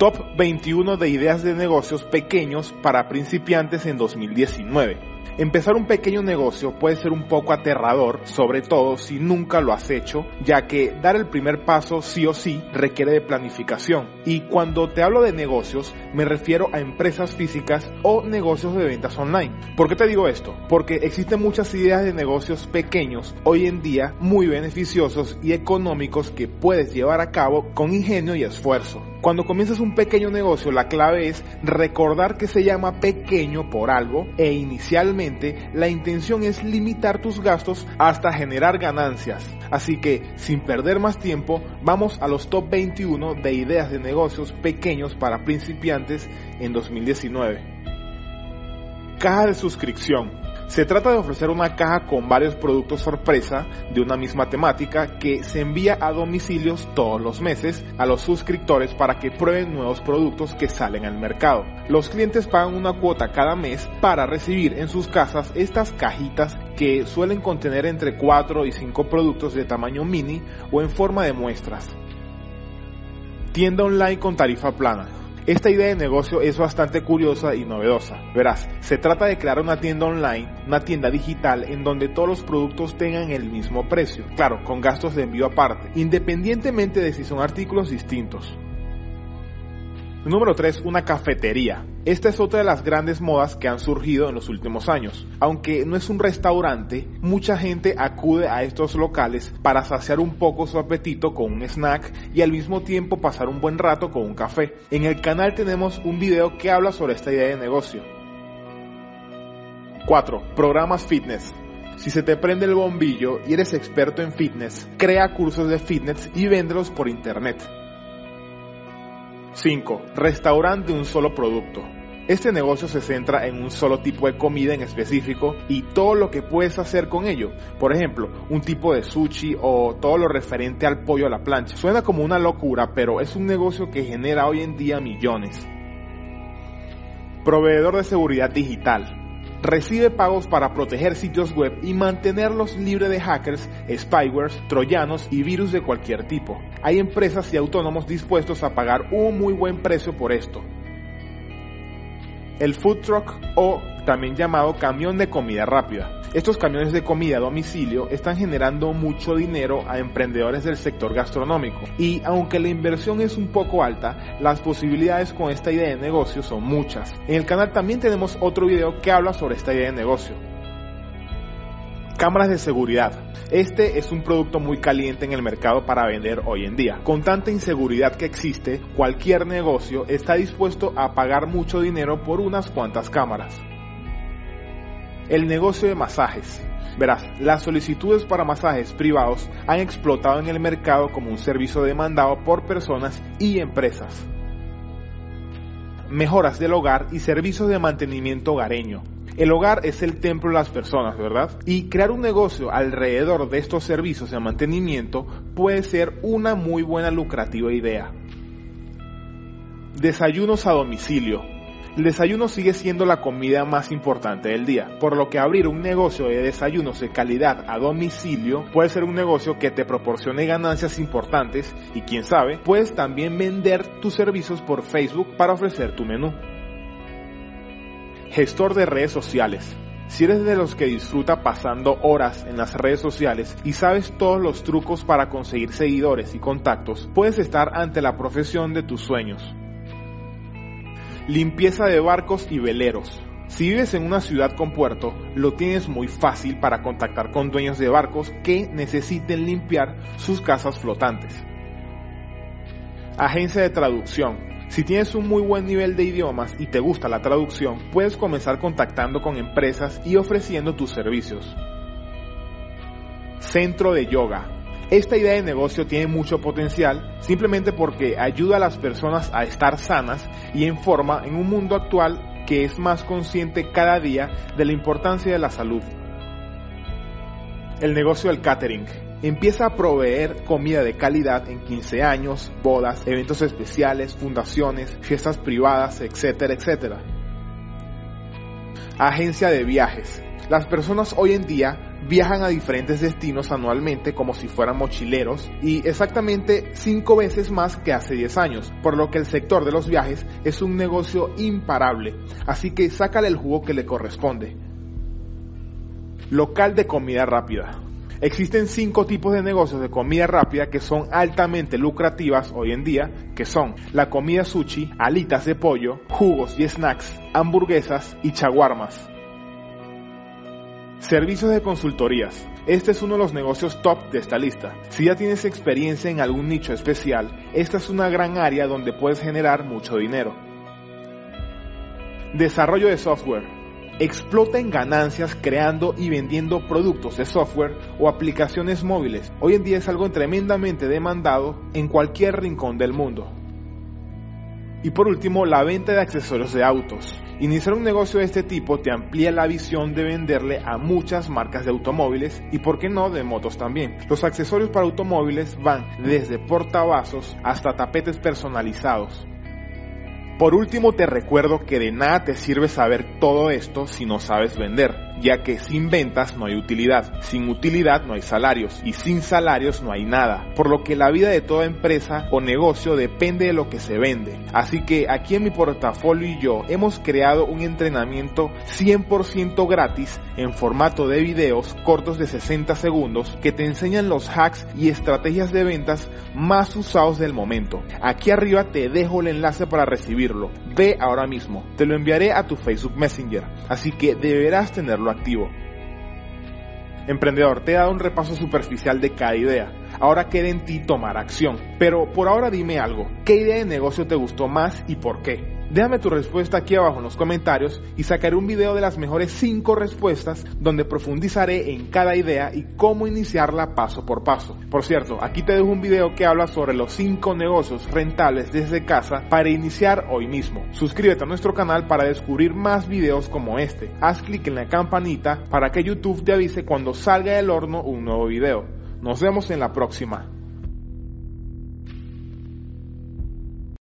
Top 21 de ideas de negocios pequeños para principiantes en 2019. Empezar un pequeño negocio puede ser un poco aterrador, sobre todo si nunca lo has hecho, ya que dar el primer paso sí o sí requiere de planificación. Y cuando te hablo de negocios, me refiero a empresas físicas o negocios de ventas online. ¿Por qué te digo esto? Porque existen muchas ideas de negocios pequeños hoy en día muy beneficiosos y económicos que puedes llevar a cabo con ingenio y esfuerzo. Cuando comienzas un pequeño negocio, la clave es recordar que se llama pequeño por algo e inicialmente la intención es limitar tus gastos hasta generar ganancias. Así que, sin perder más tiempo, vamos a los top 21 de ideas de negocios pequeños para principiantes en 2019. Caja de suscripción. Se trata de ofrecer una caja con varios productos sorpresa de una misma temática que se envía a domicilios todos los meses a los suscriptores para que prueben nuevos productos que salen al mercado. Los clientes pagan una cuota cada mes para recibir en sus casas estas cajitas que suelen contener entre 4 y 5 productos de tamaño mini o en forma de muestras. Tienda online con tarifa plana. Esta idea de negocio es bastante curiosa y novedosa. Verás, se trata de crear una tienda online, una tienda digital en donde todos los productos tengan el mismo precio, claro, con gastos de envío aparte, independientemente de si son artículos distintos. Número 3. Una cafetería. Esta es otra de las grandes modas que han surgido en los últimos años. Aunque no es un restaurante, mucha gente acude a estos locales para saciar un poco su apetito con un snack y al mismo tiempo pasar un buen rato con un café. En el canal tenemos un video que habla sobre esta idea de negocio. 4. Programas fitness. Si se te prende el bombillo y eres experto en fitness, crea cursos de fitness y véndelos por internet. 5. Restaurante de un solo producto. Este negocio se centra en un solo tipo de comida en específico y todo lo que puedes hacer con ello. Por ejemplo, un tipo de sushi o todo lo referente al pollo a la plancha. Suena como una locura, pero es un negocio que genera hoy en día millones. Proveedor de seguridad digital recibe pagos para proteger sitios web y mantenerlos libres de hackers, spywares, troyanos y virus de cualquier tipo. Hay empresas y autónomos dispuestos a pagar un muy buen precio por esto. El food truck o también llamado camión de comida rápida. Estos camiones de comida a domicilio están generando mucho dinero a emprendedores del sector gastronómico y aunque la inversión es un poco alta, las posibilidades con esta idea de negocio son muchas. En el canal también tenemos otro video que habla sobre esta idea de negocio. Cámaras de seguridad. Este es un producto muy caliente en el mercado para vender hoy en día. Con tanta inseguridad que existe, cualquier negocio está dispuesto a pagar mucho dinero por unas cuantas cámaras. El negocio de masajes. Verás, las solicitudes para masajes privados han explotado en el mercado como un servicio demandado por personas y empresas. Mejoras del hogar y servicios de mantenimiento hogareño. El hogar es el templo de las personas, ¿verdad? Y crear un negocio alrededor de estos servicios de mantenimiento puede ser una muy buena lucrativa idea. Desayunos a domicilio. El desayuno sigue siendo la comida más importante del día, por lo que abrir un negocio de desayunos de calidad a domicilio puede ser un negocio que te proporcione ganancias importantes y quién sabe, puedes también vender tus servicios por Facebook para ofrecer tu menú. Gestor de redes sociales. Si eres de los que disfruta pasando horas en las redes sociales y sabes todos los trucos para conseguir seguidores y contactos, puedes estar ante la profesión de tus sueños. Limpieza de barcos y veleros. Si vives en una ciudad con puerto, lo tienes muy fácil para contactar con dueños de barcos que necesiten limpiar sus casas flotantes. Agencia de traducción. Si tienes un muy buen nivel de idiomas y te gusta la traducción, puedes comenzar contactando con empresas y ofreciendo tus servicios. Centro de yoga. Esta idea de negocio tiene mucho potencial simplemente porque ayuda a las personas a estar sanas y en forma en un mundo actual que es más consciente cada día de la importancia de la salud. El negocio del catering. Empieza a proveer comida de calidad en 15 años, bodas, eventos especiales, fundaciones, fiestas privadas, etcétera, etcétera. Agencia de viajes. Las personas hoy en día viajan a diferentes destinos anualmente como si fueran mochileros y exactamente 5 veces más que hace 10 años, por lo que el sector de los viajes es un negocio imparable, así que sácale el jugo que le corresponde. Local de comida rápida. Existen cinco tipos de negocios de comida rápida que son altamente lucrativas hoy en día, que son la comida sushi, alitas de pollo, jugos y snacks, hamburguesas y chaguarmas. Servicios de consultorías. Este es uno de los negocios top de esta lista. Si ya tienes experiencia en algún nicho especial, esta es una gran área donde puedes generar mucho dinero. Desarrollo de software explota en ganancias creando y vendiendo productos de software o aplicaciones móviles. Hoy en día es algo tremendamente demandado en cualquier rincón del mundo. Y por último, la venta de accesorios de autos. Iniciar un negocio de este tipo te amplía la visión de venderle a muchas marcas de automóviles y, por qué no, de motos también. Los accesorios para automóviles van desde portavasos hasta tapetes personalizados. Por último, te recuerdo que de nada te sirve saber todo esto si no sabes vender ya que sin ventas no hay utilidad, sin utilidad no hay salarios y sin salarios no hay nada, por lo que la vida de toda empresa o negocio depende de lo que se vende. Así que aquí en mi portafolio y yo hemos creado un entrenamiento 100% gratis en formato de videos cortos de 60 segundos que te enseñan los hacks y estrategias de ventas más usados del momento. Aquí arriba te dejo el enlace para recibirlo. Ve ahora mismo. Te lo enviaré a tu Facebook Messenger. Así que deberás tenerlo activo. Emprendedor, te he dado un repaso superficial de cada idea. Ahora queda en ti tomar acción. Pero por ahora dime algo. ¿Qué idea de negocio te gustó más y por qué? Déjame tu respuesta aquí abajo en los comentarios y sacaré un video de las mejores 5 respuestas donde profundizaré en cada idea y cómo iniciarla paso por paso. Por cierto, aquí te dejo un video que habla sobre los 5 negocios rentables desde casa para iniciar hoy mismo. Suscríbete a nuestro canal para descubrir más videos como este. Haz clic en la campanita para que YouTube te avise cuando salga del horno un nuevo video. Nos vemos en la próxima.